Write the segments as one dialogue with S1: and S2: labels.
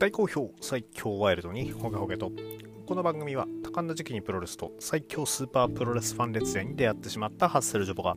S1: 大好評。最強ワイルドにホゲホゲと。この番組は多感な時期にプロレスと最強スーパープロレスファン列伝に出会ってしまったハッセルジョボが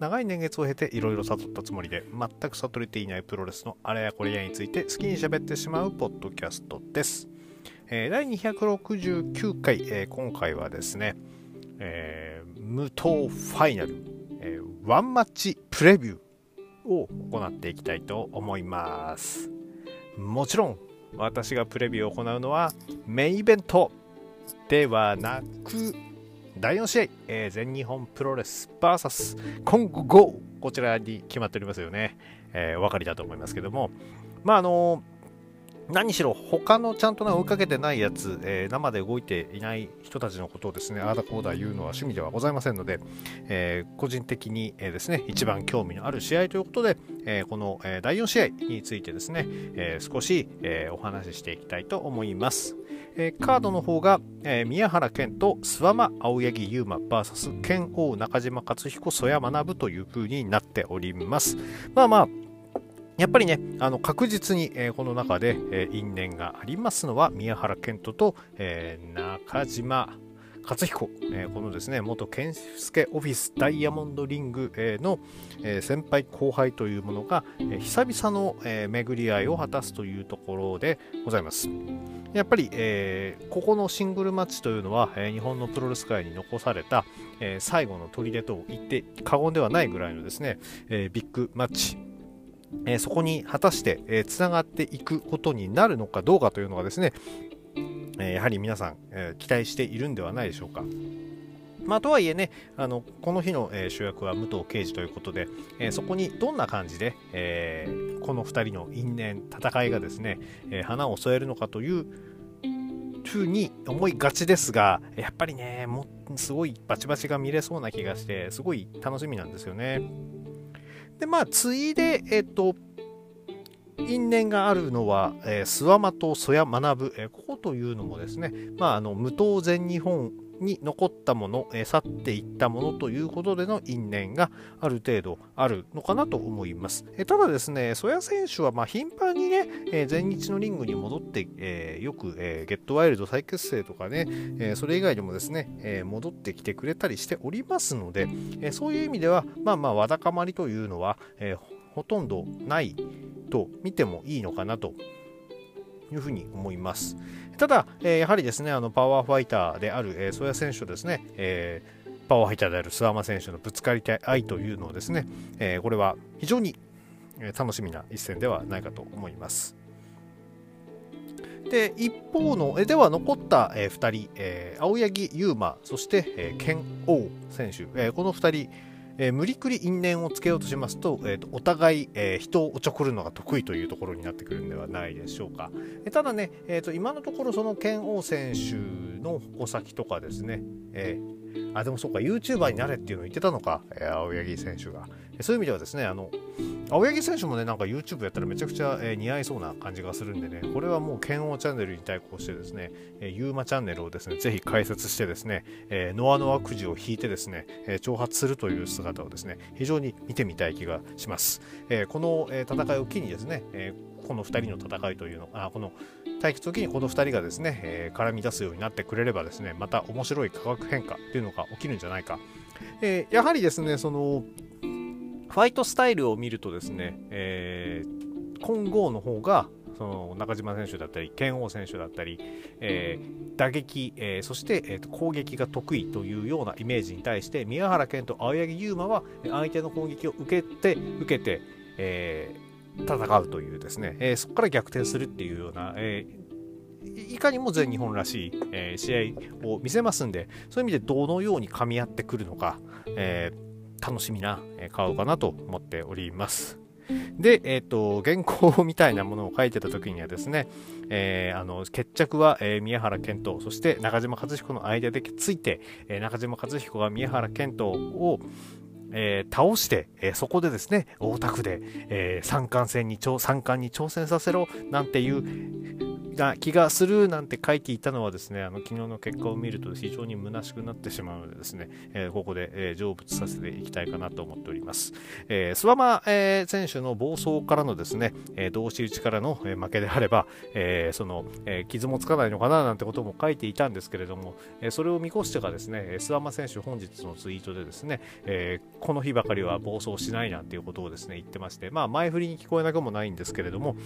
S1: 長い年月を経ていろいろ悟ったつもりで全く悟れていないプロレスのあれやこれやについて好きに喋ってしまうポッドキャストです、えー第269回、えー今回はですね、えー無糖ファイナル、えワンマッチプレビューを行っていきたいと思います。もちろん私がプレビューを行うのはメインイベントではなく第4試合、えー全日本プロレス VS 今後 GO こちらに決まっておりますよね、えーお分かりだと思いますけども。まああの何しろ他のちゃんとな追いかけてないやつ、えー生で動いていない人たちのことをですねああだこうだ言うのは趣味ではございませんので、えー個人的に、えーですね一番興味のある試合ということで、えこの、え第4試合についてですね、え少し、えお話ししていきたいと思います。えカードの方が、え宮原健と諏訪間青柳優馬 VS 剣王中島克彦曽谷学という風になっております。まあまあやっぱりね、あの確実に、えーこの中で、えー因縁がありますのは宮原健人と、えー中島克彦、えーこのですね元健介オフィスダイヤモンドリング、えーの、えー先輩後輩というものが、えー久々の、えー巡り合いを果たすというところでございます。やっぱり、えーここのシングルマッチというのは、えー日本のプロレス界に残された、えー最後の砦と言って過言ではないぐらいのですね、えービッグマッチえそこに果たして、えーつながっていくことになるのかどうかというのがですね、えやはり皆さん、え期待しているんではないでしょうか。まあ、とはいえね、あのこの日の、えー主役は武藤敬司ということで、えーそこにどんな感じで、えーこの2人の因縁、戦いがですね、え花を添えるのかというふうに思いがちですが、やっぱりね、もすごいバチバチが見れそうな気がして、すごい楽しみなんですよね。で、まあ、ついで、えっと、因縁があるのは、えー、諏訪間と曽谷学、えーここというのもですね、まあ、あの無党全日本に残ったもの、え去っていったものということでの因縁がある程度あるのかなと思います。えただですね、曽谷選手はまあ頻繁にね、えー全日のリングに戻って、えよく、えゲットワイルド再結成とかね、えそれ以外にもですね、え戻ってきてくれたりしておりますので、えそういう意味では、まあまあ、わだかまりというのは、えほとんどないと見てもいいのかなというふうに思います。ただ、えーやはりですね、あのパワーファイターである、えー、曽谷選手とですね、えーパワーファイターである諏訪間選手のぶつかりたい愛というのをですね、えーこれは非常にえー楽しみな一戦ではないかと思います。で一方のえでは残った、え2人、えー青柳優馬そして、えー、剣王選手、えーこの2人、えー無理くり因縁をつけようとしますと,、えーとお互い、えー人をおちょくるのが得意というところになってくるんではないでしょうか。えーただね、えーと今のところその剣王選手の矛先とかですね、えーあでもそうか YouTuber になれっていうのを言ってたのか、えー青柳選手が。そういう意味ではですねあの青柳選手もねなんか YouTube やったらめちゃくちゃ、えー似合いそうな感じがするんでね。これはもう剣王チャンネルに対抗してですね、えー、ユーマチャンネルをですねぜひ開設してですね、えーノアノアくじを引いてですね、えー挑発するという姿をですね非常に見てみたい気がします、えーこの、えー戦いを機にですね、えーこの2人の戦いというのあこの対決を機にこの2人がですね、えー絡み出すようになってくれればですねまた面白い化学変化っていうのが起きるんじゃないか、えーやはりですねそのファイトスタイルを見るとですね、えー混合の方がその中島選手だったり剣王選手だったり、えー打撃、えーそして、えーと攻撃が得意というようなイメージに対して宮原健と青柳優馬は相手の攻撃を受けて受けて、えー戦うというですね、えーそこから逆転するっていうような、えーいかにも全日本らしい、えー試合を見せますんでそういう意味でどのように噛み合ってくるのか、えー楽しみなえーカードかなと思っております。で、えっ、と、原稿みたいなものを書いてた時にはですね、えーあの、決着は、えー宮原健人、そして中島和彦の間でついて、え中島和彦が宮原健人を、え倒して、えそこでですね、大田区で、えー三冠戦に、三冠に挑戦させろ、なんていうな気がするなんて書いていたのはですね、あの昨日の結果を見ると非常に虚しくなってしまうのでですね、えー、ここで、えー、成仏させていきたいかなと思っております。えー、スワマ、えー、選手の暴走からのですね、えー、同士打ちからの、負けであれば、えー、その、えー、傷もつかないのかななんてことも書いていたんですけれども、えー、それを見越してかですね、スワマ選手本日のツイートでですね、えー、この日ばかりは暴走しないなんていうことをですね、言ってまして、まあ前振りに聞こえなくもないんですけれども、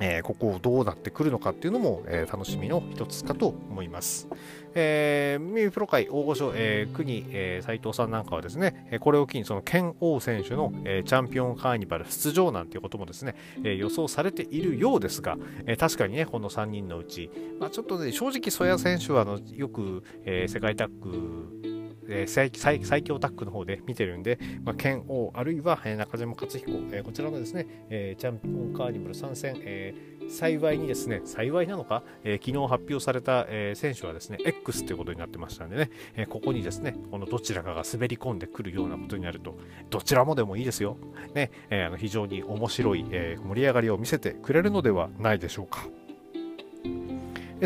S1: えー、ここどうなってくるのかっていうのも、えー、楽しみの一つかと思います。えー、ミュープロ界大御所、えー、国、えー、斉藤さんなんかはですね、これを機にその剣王選手の、えー、チャンピオンカーニバル出場なんていうこともですね、えー、予想されているようですが、えー、確かにね、この3人のうち、まあ、ちょっとね、正直、曽谷選手はあのよく、えー、世界タッグえー、最最強タッグの方で見てるんで、まあ、剣王あるいは、えー、中島克彦、えー、こちらのですね、えー、チャンピオンカーニバル参戦、えー、幸いにですね、幸いなのか、えー、昨日発表された、えー、選手はですね、X ということになってましたんでね、えー、ここにですね、このどちらかが滑り込んでくるようなことになると、どちらもでもいいですよ。ね、えー、あの非常に面白い、えー、盛り上がりを見せてくれるのではないでしょうか。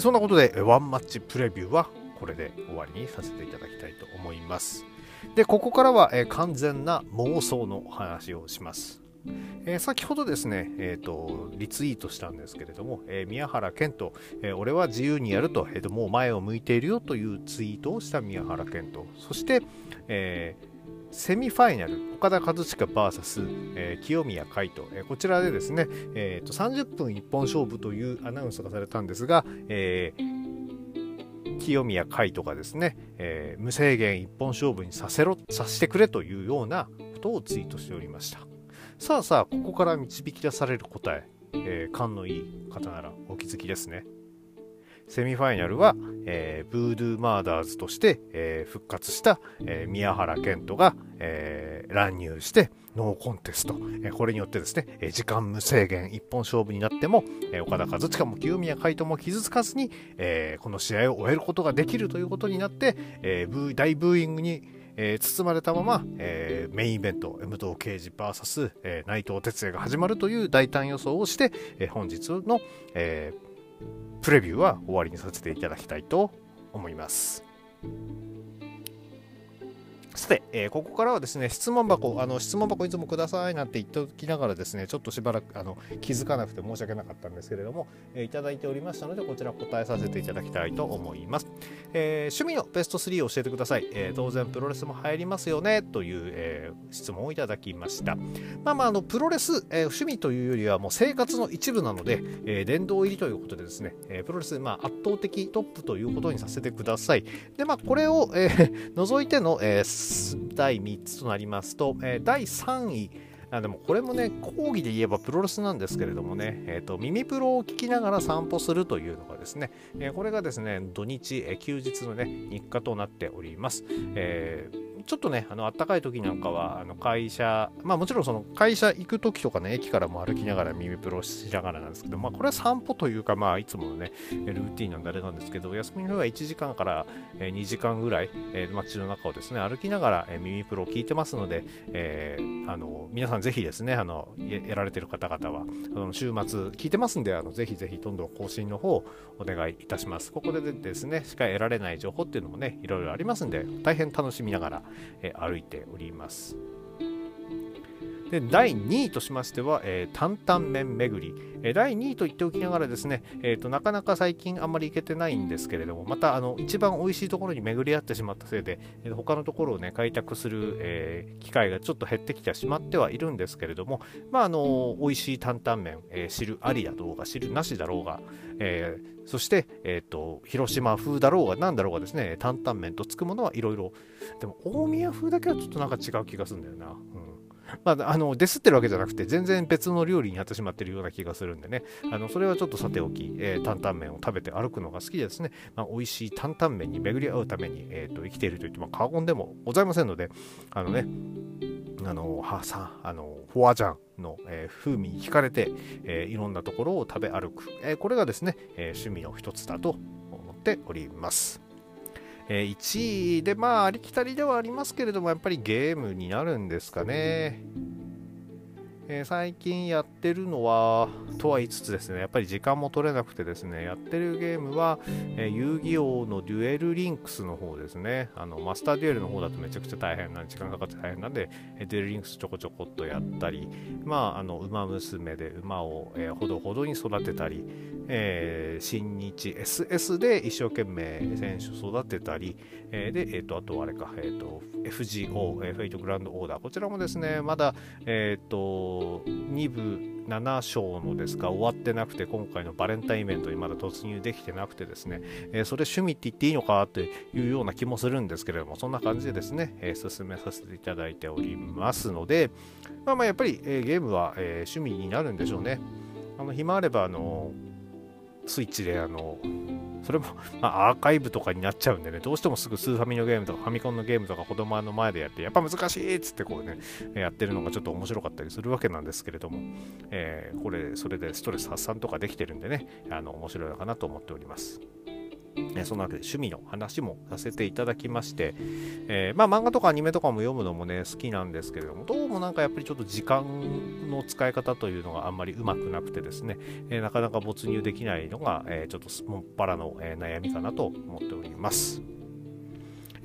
S1: そんなことで、ワンマッチプレビューはこれで終わりにさせていただきたいと思います。で、ここからは、え、完全な妄想の話をします。えー、先ほどですね、えーと、リツイートしたんですけれども、えー、宮原健人、えー、俺は自由にやると、えー、もう前を向いているよというツイートをした宮原健人、そして、えセミファイナル、岡田和親 VS、えー、清宮海斗、え、こちらでですね、えーと、30分一本勝負というアナウンスがされたんですが、え清宮海とかですね、えー、無制限一本勝負にさせろ、させてくれというようなことをツイートしておりました。さあさあ、ここから導き出される答え、えー、勘のいい方ならお気づきですね。セミファイナルは、えー、ブードゥーマーダーズとして、えー、復活した、えー、宮原健人が、えー、乱入してノーコンテスト、えー、これによってですね、えー、時間無制限一本勝負になっても、えー、岡田和親も清宮海斗も傷つかずに、えー、この試合を終えることができるということになって、えー、ブー大ブーイングにえー、包まれたまま、えー、メインイベント、武藤敬司 VS、えー、内藤哲也が始まるという大胆予想をして、えー、本日の、えー、プレビューは終わりにさせていただきたいと思います。さて、えー、ここからはですね、質問箱、あの質問箱いつもくださいなんて言っておきながらですね、ちょっとしばらくあの気づかなくて申し訳なかったんですけれども、えー、いただいておりましたので、こちら答えさせていただきたいと思います。えー、趣味のベスト3を教えてください。え当然、プロレスも入りますよねという、え質問をいただきました。まあまあ、あのプロレス、え趣味というよりはもう生活の一部なので、え殿堂入りということでですね、えプロレス、まあ、圧倒的トップということにさせてください。で、まあ、これを、え 除いての、え第3つとなりますと、えー、第3位、あでもこれもね、講義で言えばプロレスなんですけれどもね、えーと、耳プロを聞きながら散歩するというのがですね、えー、これがですね、土日、えー、休日のね、日課となっております。えーちょっとね、あの暖かい時なんかは、あの会社、まあもちろんその会社行く時とかね、駅からも歩きながら耳プロしながらなんですけど、まあこれは散歩というか、まあいつものね、ルーティンなんであれなんですけど、休みの日は1時間から2時間ぐらい、え街の中をですね、歩きながら耳プロを聞いてますので、えー、あの皆さんぜひですね、あのやられてる方々は、あの週末聞いてますんで、あのぜひぜひどんどん更新の方をお願いいたします。ここでですね、しか得られない情報っていうのもね、いろいろありますんで、大変楽しみながら、え歩いております。で第2位としましては、えー、担々麺巡り、えー、第2位と言っておきながらですね、えーと、なかなか最近あんまり行けてないんですけれども、またあの一番美味しいところに巡り合ってしまったせいで、えー、他のところをね、開拓する、えー、機会がちょっと減ってきてしまってはいるんですけれども、まあ、あの美味しい担々麺、えー、汁ありだろうが、汁なしだろうが、えー、そして、えーと、広島風だろうが何だろうがですね担々麺とつくものはいろいろでも大宮風だけはちょっとなんか違う気がするんだよな、うん。まあ、あのデスってるわけじゃなくて全然別の料理になってしまってるような気がするんでね。あのそれはちょっとさておき、えー、担々麺を食べて歩くのが好きですね、まあ、美味しい担々麺に巡り合うために、えーと、生きているといっても過言でもございませんのであのねあのはさあのフォアジャンの、えー、風味に惹かれて、えー、いろんなところを食べ歩く、えー、これがですね、え趣味の一つだと思っております。え1位でまあありきたりではありますけれどもやっぱりゲームになるんですかね。えー、最近やってるのは、とは言いつつですね、やっぱり時間も取れなくてですね、やってるゲームは、えー、遊戯王のデュエルリンクスの方ですね、あのマスターデュエルの方だとめちゃくちゃ大変な、時間かかって大変なんで、えデュエルリンクスちょこちょこっとやったり、まあ、あの馬娘で馬を、えー、ほどほどに育てたり、えー、新日 SS で一生懸命選手育てたり、えー、で、えーと、あとあれか、えーと、FGO、えー、フェイトグランドオーダー、こちらもですね、まだ、えーと、2部7章のですか終わってなくて、今回のバレンタインイベントにまだ突入できてなくてですね、えー、それ趣味って言っていいのかっていうような気もするんですけれども、そんな感じでですね、えー、進めさせていただいておりますので、まあまあやっぱり、えー、ゲームは、え、趣味になるんでしょうね。あの暇あれば、あのスイッチであのそれも、まあ、アーカイブとかになっちゃうんでね、どうしてもすぐスーファミのゲームとかファミコンのゲームとか子供の前でやって、やっぱ難しいっつってこうね、やってるのがちょっと面白かったりするわけなんですけれども、えー、これ、それでストレス発散とかできてるんでね、あの面白いのかなと思っております。えそんなわけで趣味の話もさせていただきまして、えー、まあ漫画とかアニメとかも読むのもね好きなんですけれどもどうもなんかやっぱりちょっと時間の使い方というのがあんまりうまくなくてですね、えー、なかなか没入できないのが、えー、ちょっともっぱらの、え悩みかなと思っております。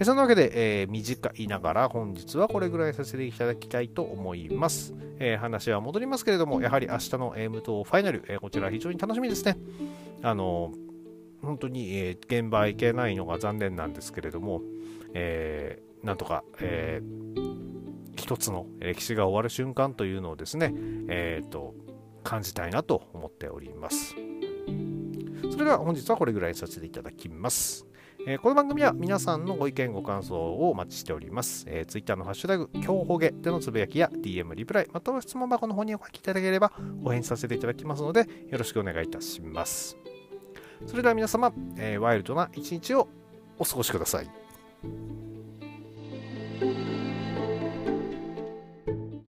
S1: そんなわけで、えー、短いながら本日はこれぐらいさせていただきたいと思います。えー、話は戻りますけれども、やはり明日の M とファイナル、えー、こちら非常に楽しみですね。あの本当に、えー、現場行けないのが残念なんですけれども、えー、なんとか、えー、一つの歴史が終わる瞬間というのをですね、えーと、感じたいなと思っております。それでは本日はこれぐらいにさせていただきます。えー、この番組は皆さんのご意見ご感想をお待ちしております。えー、Twitter のハッシュタグ、今日ほげでのつぶやきや DM リプライ、または質問箱の方にお書きいただければお返事させていただきますので、よろしくお願いいたします。それでは皆様、えー、ワイルドな一日をお過ごしください。